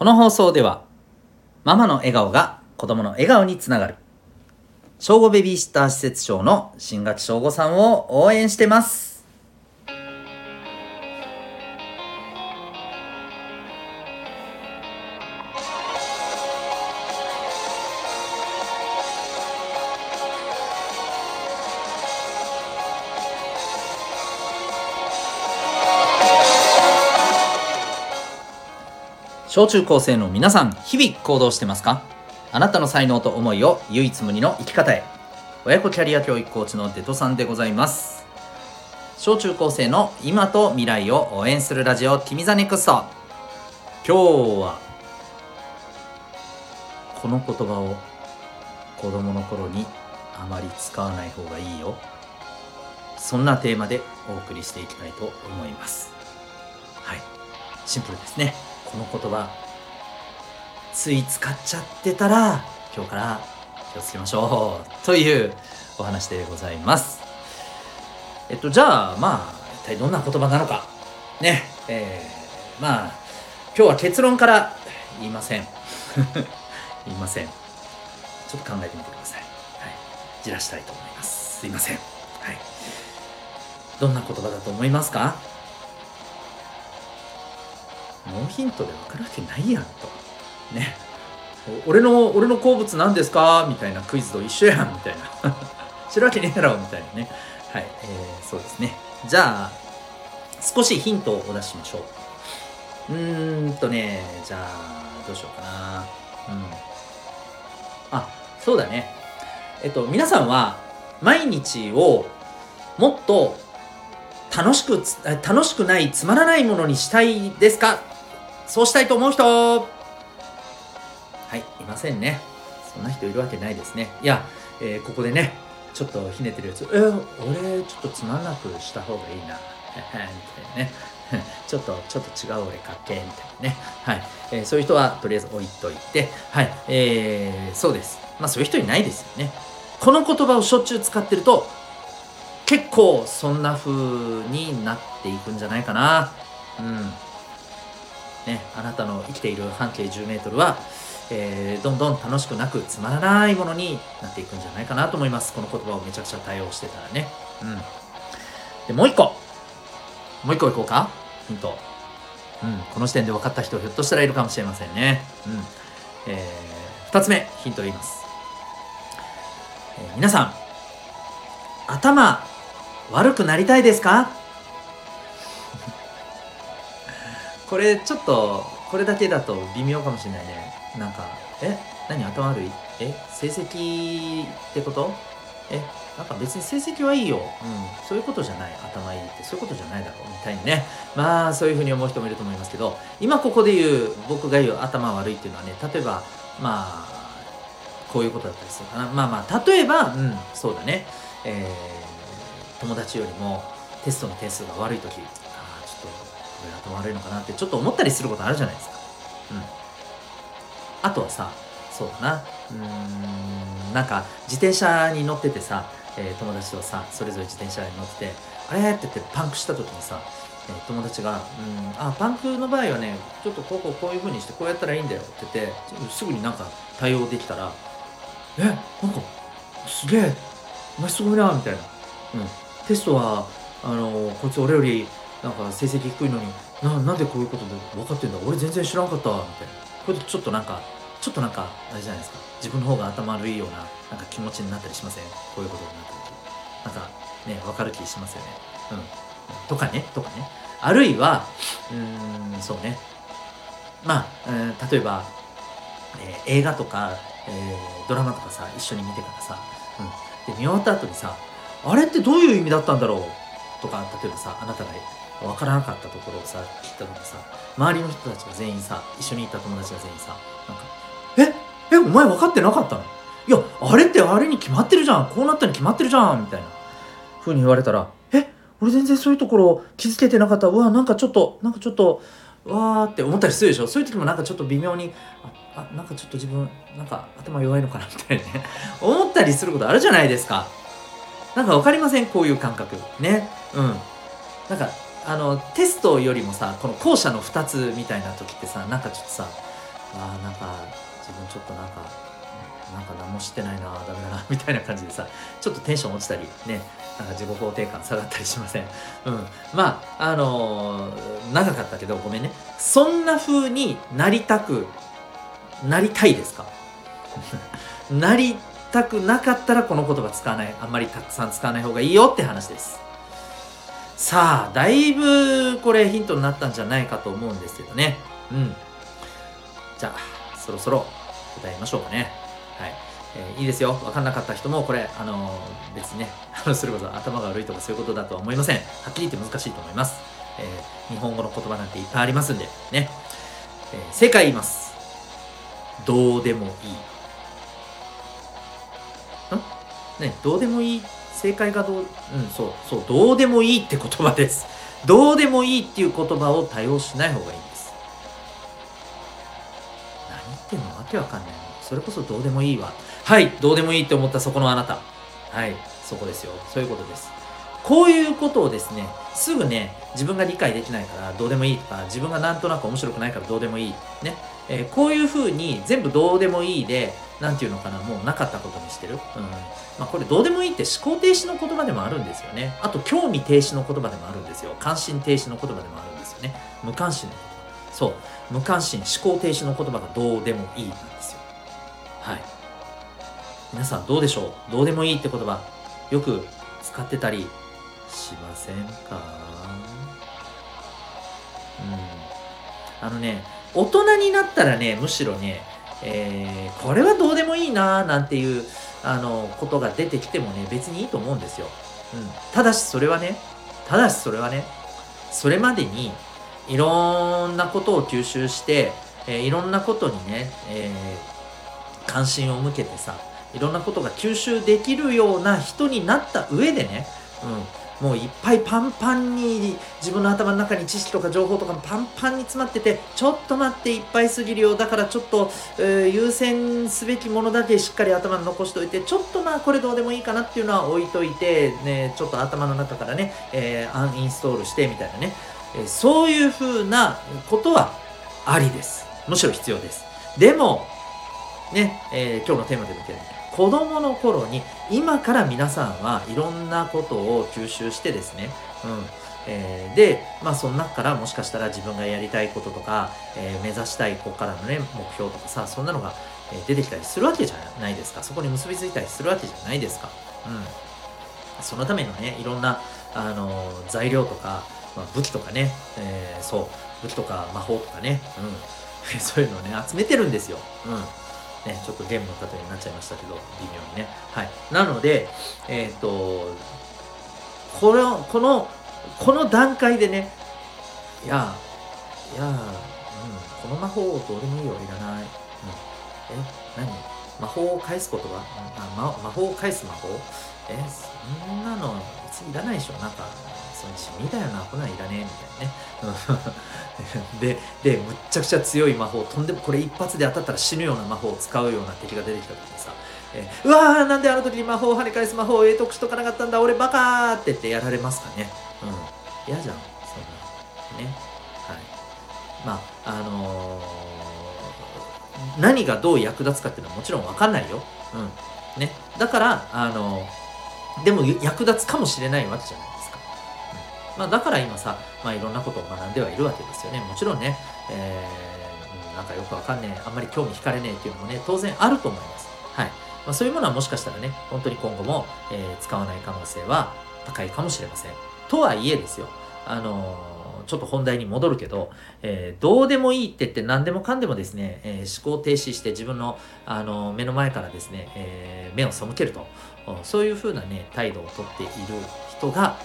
この放送ではママの笑顔が子供の笑顔につながる。小5ベビーシッター施設長の新垣翔吾さんを応援してます。小中高生の皆さん日々行動してますか？あなたの才能と思いを唯一無二の生き方へ。親子キャリア教育コーチのデトさんでございます。小中高生の今と未来を応援するラジオ「君 the NEXT。今日はこの言葉を子供の頃にあまり使わない方がいいよ。そんなテーマでお送りしていきたいと思います。はい。シンプルですね。この言葉つい使っちゃってたら今日から気をつけましょうというお話でございます。えっとじゃあまあ一体どんな言葉なのか。ね。えー、まあ今日は結論から言いません。言いません。ちょっと考えてみてください。はい。じらしたいと思います。すいません。はい。どんな言葉だと思いますか？ノーヒントで分かるわけないやんと。ね。俺の俺の好物何ですか？みたいなクイズと一緒やんみたいな。知るわけねえだろみたいなね。はい、えー、そうですね。じゃあ少しヒントをお出ししましょう。うーんとねじゃあどうしようかな。うん。あそうだね。えっと皆さんは毎日をもっと楽しく楽しくないつまらないものにしたいですか？そうしたいと思う人はいいませんねそんな人いるわけないですねいや、えー、ここでねちょっとひねってるやつえー、俺ちょっとつまんなくした方がいいなみたいなね ちょっと、ちょっと違う俺かっけみたいなね。はい。えー、そういう人はとりあえず置いといて、はい。えー、そうです。まあそういう人いないですよね。この言葉をしょっちゅう使ってると、結構そんな風になっていくんじゃないかな。うん。ね、あなたの生きている半径 10m は、えー、どんどん楽しくなくつまらないものになっていくんじゃないかなと思います。この言葉をめちゃくちゃ対応してたらね。うん。でもう一個。もう一個いこうか？ヒント。うん。この時点で分かった人ひょっとしたらいるかもしれませんね。うん。えー、2つ目ヒントを言います、えー、皆さん頭悪くなりたいですか？これちょっとこれだけだと微妙かもしれないね。なんかえ何頭悪い？え成績ってこと？えなんか別に成績はいいよ、うん、そういうことじゃない。頭いいって。そういうことじゃないだろう。みたいにね。まあそういうふうに思う人もいると思いますけど。今ここで言う僕が言う頭悪いっていうのはね例えばまあこういうことだったりするかな。まあまあ例えばうんそうだね。えー、友達よりもテストの点数が悪い時。俺頭悪いのかなってちょっと思ったりすることあるじゃないですか。うん。あとはさ、そうだな。うん、なんか自転車に乗っててさ、えー、友達とさ、それぞれ自転車に乗って、あれ？って言ってパンクした時にさ、え、友達が、うん、あ、パンクの場合はね、ちょっとこうこうこういう風にしてこうやったらいいんだよって言って、すぐになんか対応できたら、え、なんか、すげえ、お前すごいな、みたいな。うん。テストは、あのこいつ俺よりなんか成績低いのにななんでこういうことで分かってんだ？俺全然知らんかったみたいな。これちょっとなんかちょっとなんかあれじゃないですか。自分の方が頭悪いようななんか気持ちになったりしません？こういうことになった時。なんかね分かる気しますよね。うん。とかねとかね。あるいはうんそうね。まあ、えー、例えば、えー、映画とか、えー、ドラマとかさ一緒に見てからさ、うん、で見終わった後にさあれってどういう意味だったんだろう？とか例えばさあなたが分からなかったところをさ聞いた時さ周りの人たちが全員さ一緒にいた友達が全員さなんか「え？えお前分かってなかったの？いやあれってあれに決まってるじゃん。こうなったに決まってるじゃん」みたいな。ふうに言われたら「え？俺全然そういうところ気づけてなかった。うわなんかちょっとなんかちょっとわーって思ったりするでしょ？そういう時もなんかちょっと微妙にああなんかちょっと自分なんか頭弱いのかなみたいなね。思ったりすることあるじゃないですか。なんか分かりません？こういう感覚。ね？うん。なんかあのテストよりもさこの後者の2つみたいな時ってさなんかちょっとさあーなんか自分ちょっとなんかなんか何も知ってないなダメだな みたいな感じでさちょっとテンション落ちたりねなんか自己肯定感下がったりしません？うん。まああのー長かったけどごめんね。そんな風になりたくなりたいですか？なりたくなかったらこの言葉使わない。あんまりたくさん使わない方がいいよって話です。さあだいぶこれヒントになったんじゃないかと思うんですけどね。うん。じゃあそろそろ答えましょうかね。はい、えーいいですよ。分かんなかった人もこれあのー別にね。あのそれこそ頭が悪いとかそういうことだとは思いません。はっきり言って難しいと思います、えー日本語の言葉なんていっぱいありますんでね、えー正解言います。どうでもいい。ん？ねどうでもいい正解がどう？うんそうそうどうでもいいって言葉です。どうでもいいっていう言葉を多用しない方がいいんです。何言ってんのわけわかんない。それこそどうでもいいわはいどうでもいいって思ったそこのあなた。はいそこですよ。そういうことです。こういうことをですねすぐね自分が理解できないからどうでもいいとか自分がなんとなく面白くないからどうでもいい。ね、えーこういうふうに全部どうでもいいでなんていうのかなもうなかったことにしてる、うん。まあ、これどうでもいいって思考停止の言葉でもあるんですよね。あと興味停止の言葉でもあるんですよ。関心停止の言葉でもあるんですよね。無関心の言葉。そう。無関心思考停止の言葉がどうでもいいなんですよ。はい。皆さんどうでしょう？どうでもいいって言葉よく使ってたりしませんか？うん。あのね大人になったらねむしろね、えーこれはどうでもいいななんていうあのことが出てきてもね別にいいと思うんですよ、うん、ただしそれはねただしそれはねそれまでにいろんなことを吸収して、えーいろんなことにね、えー関心を向けてさいろんなことが吸収できるような人になった上でね、うん、もういっぱいパンパンに自分の頭の中に知識とか情報とかもパンパンに詰まっててちょっと待っていっぱいすぎるよだからちょっと、えー優先すべきものだけしっかり頭に残しておいてちょっとまあこれどうでもいいかなっていうのは置いといて、ね、ちょっと頭の中からね、えーアンインストールしてみたいなね、えーそういうふうなことはありです。むしろ必要です。でもね、え今日のテーマでも言ったように子供の頃に今から皆さんはいろんなことを吸収してですね、うんえーで、まあ、その中からもしかしたら自分がやりたいこととか、えー目指したいここからのね目標とかさそんなのが、出てきたりするわけじゃないですか。そこに結びついたりするわけじゃないですか、うん、そのためのねいろんな、あのー材料とか、まあ、武器とかね、えーそう武器とか魔法とかね、うん、そういうのをね集めてるんですよ、うん。ね、ちょっとゲームの例えになっちゃいましたけど、微妙にね。はい。なので、えっ、と、この、この、この段階でね、いや、いや、うん、この魔法をどうでもいいよ、いらない。うん、え、何？魔法を返すことは、あま、魔法を返す魔法？え、そんなのいらないでしょ。なんか、その地味だよな、こんなんいらねえ、みたいなね。で、で、むっちゃくちゃ強い魔法、とんでもこれ一発で当たったら死ぬような魔法を使うような敵が出てきた時にさ、えうわーなんであの時に魔法を跳ね返す魔法を得得しとかなかったんだ俺バカーって言ってやられますかね。うん。嫌じゃんそんな。ね。はい。まああのー何がどう役立つかっていうのはもちろん分かんないよ。うん。ね。だからあのーでも役立つかもしれないわけじゃない、まあ、だから今さ、まあ、いろんなことを学んではいるわけですよね。もちろんね、えーなんかよくわかんねえあんまり興味惹かれねえっていうのもね当然あると思います。はい。まあ、そういうものはもしかしたらね、本当に今後も、えー使わない可能性は高いかもしれません。とはいえですよ、あのーちょっと本題に戻るけど、えーどうでもいいって言って何でもかんでもですね、えー思考停止して自分の、あの目の前からですね、えー目を背けると、そういうふうなね、態度をとっている人が、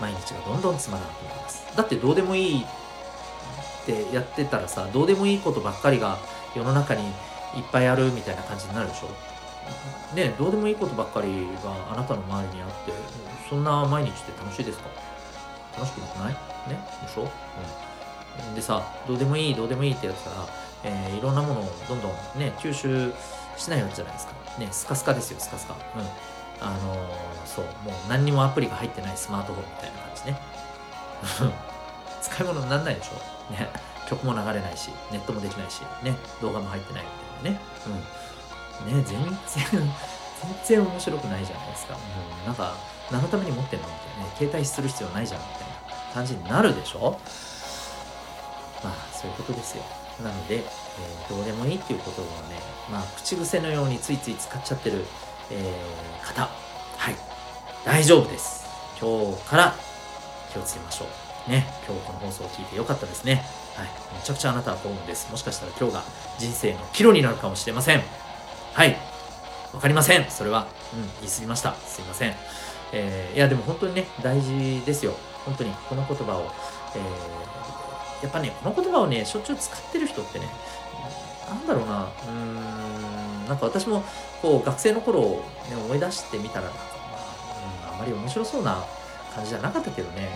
毎日がどんどんつまらなくなります。だってどうでもいいってやってたらさ、どうでもいいことばっかりが世の中にいっぱいあるみたいな感じになるでしょ。ねどうでもいいことばっかりがあなたの周りにあってそんな毎日って楽しいですか？楽しくなくない？ね？でしょ、うん、でさどうでもいいどうでもいいってやったら、えーいろんなものをどんどんね吸収しないわけじゃないですか。ねスカスカですよスカスカ。うん。あのそうもう何にもアプリが入ってないスマートフォンみたいな感じね。使い物にならないでしょ？ね。曲も流れないしネットもできないしね。動画も入ってないみたいなね。うん。ね全然全然面白くないじゃないですか、うん、なんか何のために持ってんのみたいなね。携帯する必要ないじゃんみたいな感じになるでしょ？まあそういうことですよ。なので、えー、どうでもいいっていうことをねまあ口癖のようについつい使っちゃってる、えー、方。はい。大丈夫です。今日から気をつけましょう。ね。今日この放送を聞いてよかったですね。はい。めちゃくちゃあなたは幸運です。もしかしたら今日が人生の岐路になるかもしれません。はい。わかりません。それは。うん。言い過ぎました。すいません。えー、いやでも本当にね大事ですよ。本当に。この言葉を、えー、やっぱねこの言葉をねしょっちゅう使ってる人ってねなんだろうな。うーん。なんか私もこう学生の頃を、ね、思い出してみたらなんか、まあ、うん、あまり面白そうな感じじゃなかったけどね、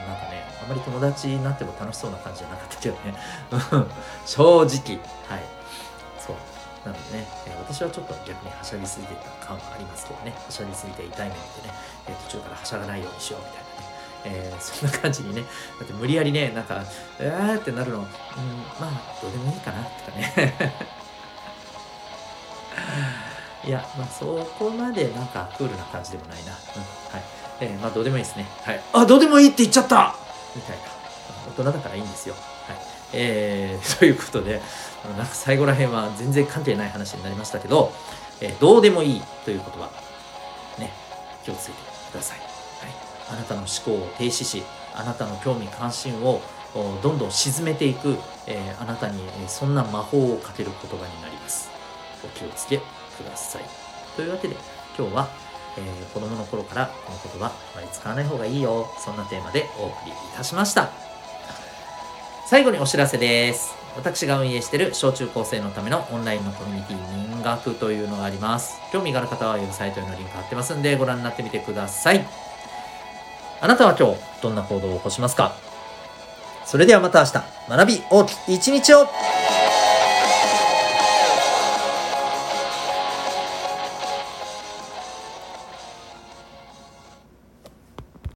うん、なんかねあまり友達になっても楽しそうな感じじゃなかったけどね。正直。はい。そう。なのでね、え、私はちょっと逆にはしゃぎすぎてた感はありますけどね、はしゃぎすぎて痛い目見てね、え、途中からはしゃがないようにしようみたいなね、えー、そんな感じにね、だって無理やりね、なんか、えーってなるの、うん、まあ、どうでもいいかな、とかね。いや、まあ、そこまでなんかクールな感じでもないな。うん、はい。えー、まあ、どうでもいいですね。はい。あ、どうでもいいって言っちゃったみたいな。大人だからいいんですよ。はい。えー、ということで、なんか最後らへんは全然関係ない話になりましたけど、えー、どうでもいいという言葉、ね、気をつけてください。はい、あなたの思考を停止し、あなたの興味関心をどんどん沈めていく、えー、あなたにそんな魔法をかける言葉になります。お気をつけください。というわけで今日は、えー、子供の頃からこの言葉あまり使わない方がいいよそんなテーマでお送りいたしました。最後にお知らせです。私が運営している小中高生のためのオンラインのコミュニティ民学というのがあります。興味がある方はウェブサイトへのリンク貼ってますんでご覧になってみてください。あなたは今日どんな行動を起こしますか？それではまた明日学び大きい一日を